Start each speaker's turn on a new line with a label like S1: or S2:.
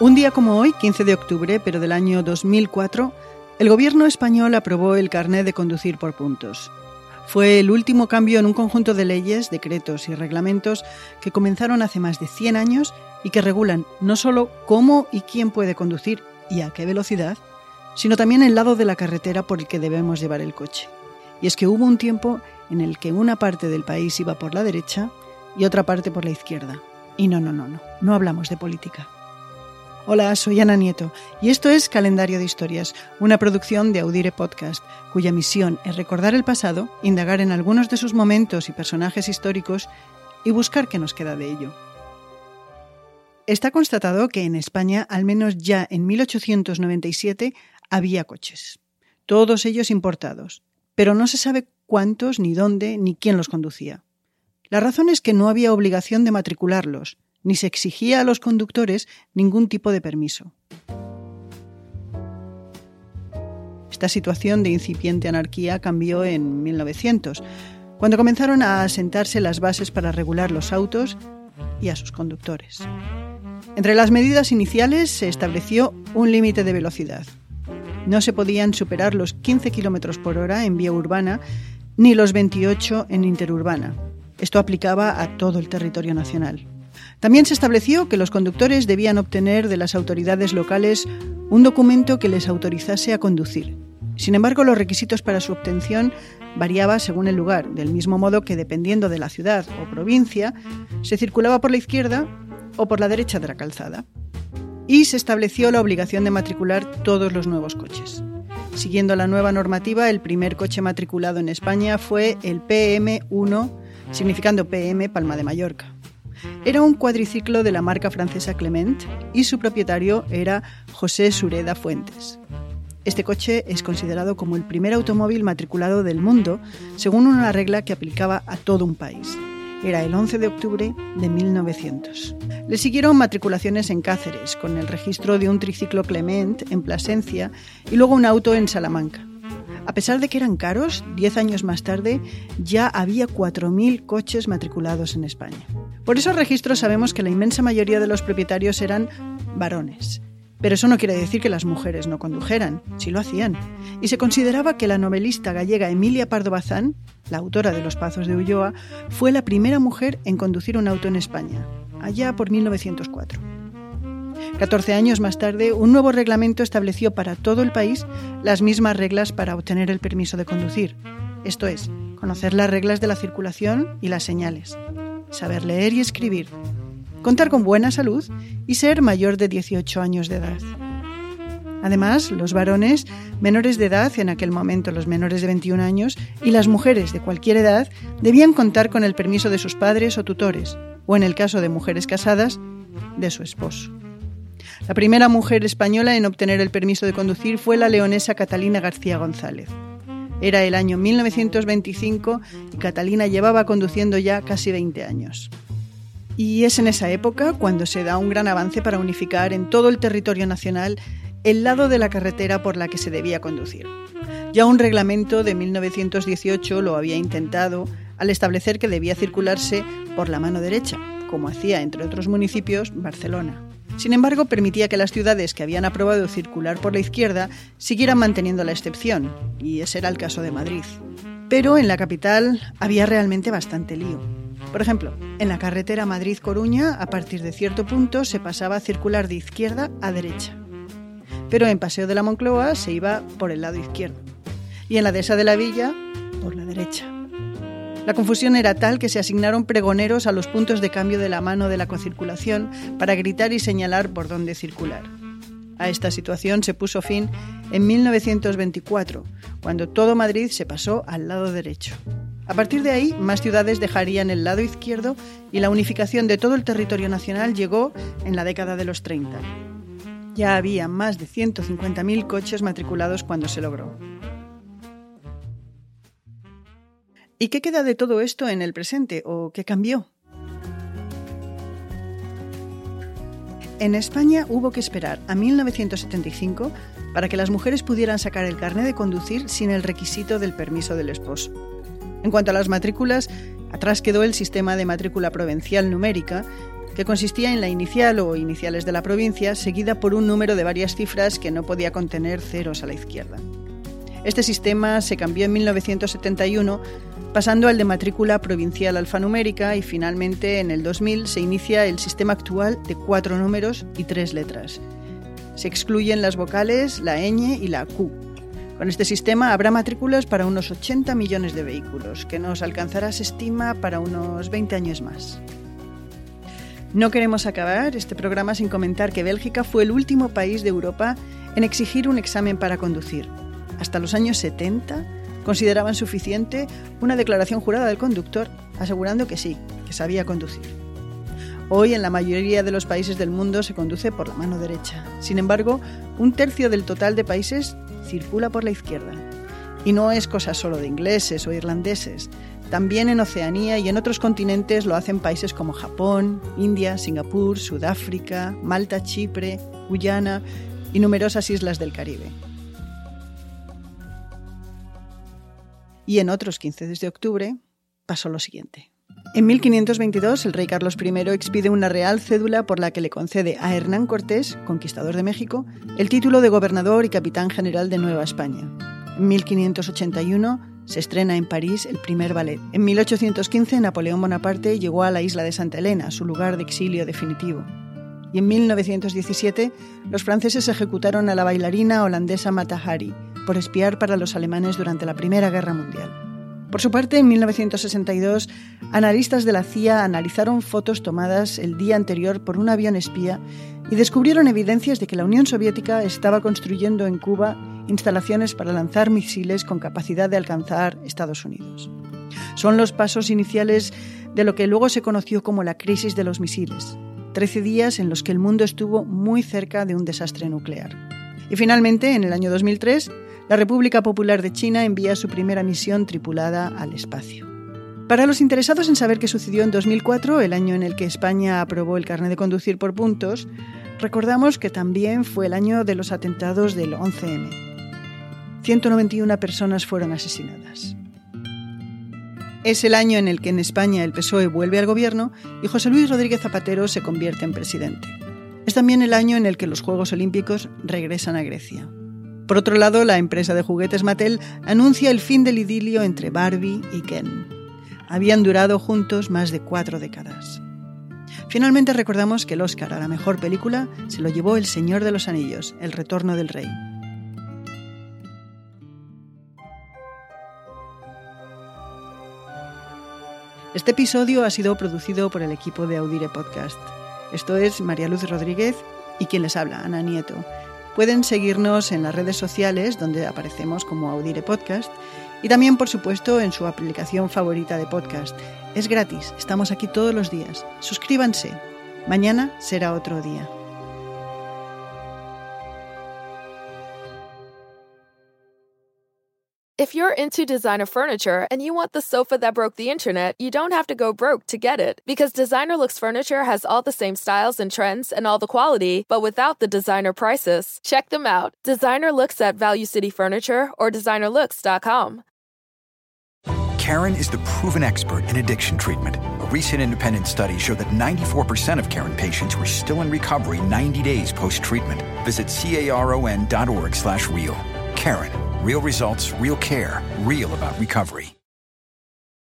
S1: Un día como hoy, 15 de octubre, pero del año 2004, el gobierno español aprobó el carnet de conducir por puntos. Fue el último cambio en un conjunto de leyes, decretos y reglamentos que comenzaron hace más de 100 años y que regulan no solo cómo y quién puede conducir y a qué velocidad, sino también el lado de la carretera por el que debemos llevar el coche. Y es que hubo un tiempo en el que una parte del país iba por la derecha y otra parte por la izquierda. Y no, no, no, no, no hablamos de política. Hola, soy Ana Nieto y esto es Calendario de Historias, una producción de Audire Podcast, cuya misión es recordar el pasado, indagar en algunos de sus momentos y personajes históricos y buscar qué nos queda de ello. Está constatado que en España, al menos ya en 1897, había coches, todos ellos importados, pero no se sabe cuántos, ni dónde, ni quién los conducía. La razón es que no había obligación de matricularlos, ni se exigía a los conductores ningún tipo de permiso. Esta situación de incipiente anarquía cambió en 1900, cuando comenzaron a asentarse las bases para regular los autos y a sus conductores. Entre las medidas iniciales se estableció un límite de velocidad. No se podían superar los 15 km por hora en vía urbana ni los 28 en interurbana. Esto aplicaba a todo el territorio nacional. También se estableció que los conductores debían obtener de las autoridades locales un documento que les autorizase a conducir. Sin embargo, los requisitos para su obtención variaban según el lugar, del mismo modo que dependiendo de la ciudad o provincia, se circulaba por la izquierda o por la derecha de la calzada. Y se estableció la obligación de matricular todos los nuevos coches. Siguiendo la nueva normativa, el primer coche matriculado en España fue el PM1, significando PM Palma de Mallorca. Era un cuadriciclo de la marca francesa Clement y su propietario era José Sureda Fuentes. Este coche es considerado como el primer automóvil matriculado del mundo, según una regla que aplicaba a todo un país. Era el 11 de octubre de 1900. Le siguieron matriculaciones en Cáceres, con el registro de un triciclo Clement en Plasencia y luego un auto en Salamanca. A pesar de que eran caros, 10 años más tarde ya había 4.000 coches matriculados en España. Por esos registros sabemos que la inmensa mayoría de los propietarios eran varones. Pero eso no quiere decir que las mujeres no condujeran, sí lo hacían. Y se consideraba que la novelista gallega Emilia Pardo Bazán, la autora de Los Pazos de Ulloa, fue la primera mujer en conducir un auto en España, allá por 1904. 14 años más tarde, un nuevo reglamento estableció para todo el país las mismas reglas para obtener el permiso de conducir. Esto es, conocer las reglas de la circulación y las señales, saber leer y escribir, contar con buena salud y ser mayor de 18 años de edad. Además, los varones menores de edad, en aquel momento los menores de 21 años, y las mujeres de cualquier edad debían contar con el permiso de sus padres o tutores, o en el caso de mujeres casadas, de su esposo. La primera mujer española en obtener el permiso de conducir fue la leonesa Catalina García González. Era el año 1925 y Catalina llevaba conduciendo ya casi 20 años. Y es en esa época cuando se da un gran avance para unificar en todo el territorio nacional el lado de la carretera por la que se debía conducir. Ya un reglamento de 1918 lo había intentado al establecer que debía circularse por la mano derecha, como hacía, entre otros municipios, Barcelona. Sin embargo, permitía que las ciudades que habían aprobado circular por la izquierda siguieran manteniendo la excepción, y ese era el caso de Madrid. Pero en la capital había realmente bastante lío. Por ejemplo, en la carretera Madrid-Coruña, a partir de cierto punto se pasaba a circular de izquierda a derecha. Pero en Paseo de la Moncloa se iba por el lado izquierdo. Y en la Dehesa de la Villa, por la derecha. La confusión era tal que se asignaron pregoneros a los puntos de cambio de la mano de la concirculación para gritar y señalar por dónde circular. A esta situación se puso fin en 1924, cuando todo Madrid se pasó al lado derecho. A partir de ahí, más ciudades dejarían el lado izquierdo y la unificación de todo el territorio nacional llegó en la década de los 30. Ya había más de 150.000 coches matriculados cuando se logró. ¿Y qué queda de todo esto en el presente o qué cambió? En España hubo que esperar a 1975 para que las mujeres pudieran sacar el carnet de conducir sin el requisito del permiso del esposo. En cuanto a las matrículas, atrás quedó el sistema de matrícula provincial numérica, que consistía en la inicial o iniciales de la provincia, seguida por un número de varias cifras que no podía contener ceros a la izquierda. Este sistema se cambió en 1971, pasando al de matrícula provincial alfanumérica y finalmente en el 2000 se inicia el sistema actual de cuatro números y tres letras. Se excluyen las vocales, la ñ y la q. Con este sistema habrá matrículas para unos 80 millones de vehículos, que nos alcanzará, se estima, para unos 20 años más. No queremos acabar este programa sin comentar que Bélgica fue el último país de Europa en exigir un examen para conducir. Hasta los años 70 consideraban suficiente una declaración jurada del conductor asegurando que sí, que sabía conducir. Hoy en la mayoría de los países del mundo se conduce por la mano derecha. Sin embargo, un tercio del total de países circula por la izquierda. Y no es cosa solo de ingleses o irlandeses. También en Oceanía y en otros continentes lo hacen países como Japón, India, Singapur, Sudáfrica, Malta, Chipre, Guyana y numerosas islas del Caribe. Y en otros 15 de octubre pasó lo siguiente. En 1522, el rey Carlos I expide una real cédula por la que le concede a Hernán Cortés, conquistador de México, el título de gobernador y capitán general de Nueva España. En 1581 se estrena en París el primer ballet. En 1815 Napoleón Bonaparte llegó a la isla de Santa Elena, su lugar de exilio definitivo. Y en 1917 los franceses ejecutaron a la bailarina holandesa Mata Hari por espiar para los alemanes durante la Primera Guerra Mundial. Por su parte, en 1962, analistas de la CIA analizaron fotos tomadas el día anterior por un avión espía y descubrieron evidencias de que la Unión Soviética estaba construyendo en Cuba instalaciones para lanzar misiles con capacidad de alcanzar Estados Unidos. Son los pasos iniciales de lo que luego se conoció como la crisis de los misiles, trece días en los que el mundo estuvo muy cerca de un desastre nuclear. Y finalmente, en el año 2003, la República Popular de China envía su primera misión tripulada al espacio. Para los interesados en saber qué sucedió en 2004, el año en el que España aprobó el carnet de conducir por puntos, recordamos que también fue el año de los atentados del 11M. 191 personas fueron asesinadas. Es el año en el que en España el PSOE vuelve al gobierno y José Luis Rodríguez Zapatero se convierte en presidente. Es también el año en el que los Juegos Olímpicos regresan a Grecia. Por otro lado, la empresa de juguetes Mattel anuncia el fin del idilio entre Barbie y Ken. Habían durado juntos más de cuatro décadas. Finalmente recordamos que el Oscar a la mejor película se lo llevó El Señor de los Anillos, El Retorno del Rey. Este episodio ha sido producido por el equipo de Audire Podcast. Esto es María Luz Rodríguez y quien les habla, Ana Nieto. Pueden seguirnos en las redes sociales donde aparecemos como Audire Podcast y también, por supuesto, en su aplicación favorita de podcast. Es gratis, estamos aquí todos los días. Suscríbanse. Mañana será otro día.
S2: If you're into designer furniture and you want the sofa that broke the internet, you don't have to go broke to get it. Because Designer Looks Furniture has all the same styles and trends and all the quality, but without the designer prices. Check them out. Designer Looks at Value City Furniture or designerlooks.com.
S3: Karen is the proven expert in addiction treatment. A recent independent study showed that 94% of Karen patients were still in recovery 90 days post-treatment. Visit caron.org slash real. Karen Real results, real care, real about recovery.